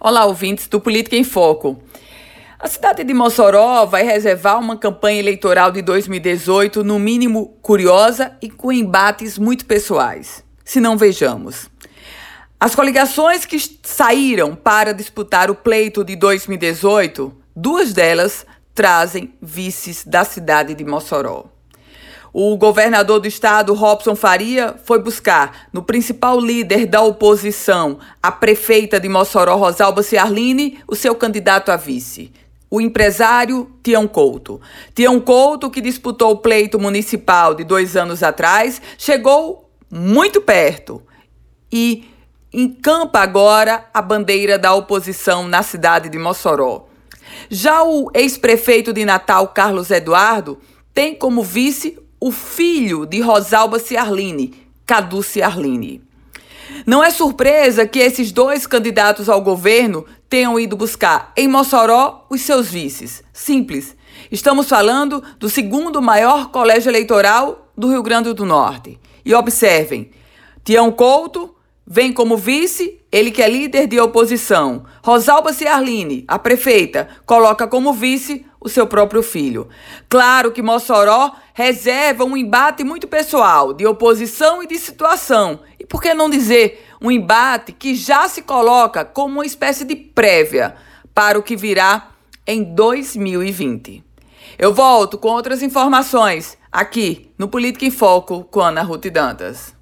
Olá, ouvintes do Política em Foco. A cidade de Mossoró vai reservar uma campanha eleitoral de 2018, no mínimo curiosa e com embates muito pessoais. Se não vejamos. As coligações que saíram para disputar o pleito de 2018, duas delas trazem vices da cidade de Mossoró. O governador do estado, Robson Faria, foi buscar no principal líder da oposição, a prefeita de Mossoró, Rosalba Ciarline, o seu candidato a vice, o empresário Tião Couto. Tião Couto, que disputou o pleito municipal de dois anos atrás, chegou muito perto e encampa agora a bandeira da oposição na cidade de Mossoró. Já o ex-prefeito de Natal, Carlos Eduardo, tem como vice o filho de Rosalba Ciarline, Cadu Ciarline. Não é surpresa que esses dois candidatos ao governo tenham ido buscar em Mossoró os seus vices. Simples. Estamos falando do segundo maior colégio eleitoral do Rio Grande do Norte. E observem: Tião Couto vem como vice, ele que é líder de oposição. Rosalba Ciarline, a prefeita, coloca como vice o seu próprio filho. Claro que Mossoró reserva um embate muito pessoal, de oposição e de situação. E por que não dizer um embate que já se coloca como uma espécie de prévia para o que virá em 2020? Eu volto com outras informações aqui no Política em Foco com Ana Ruth Dantas.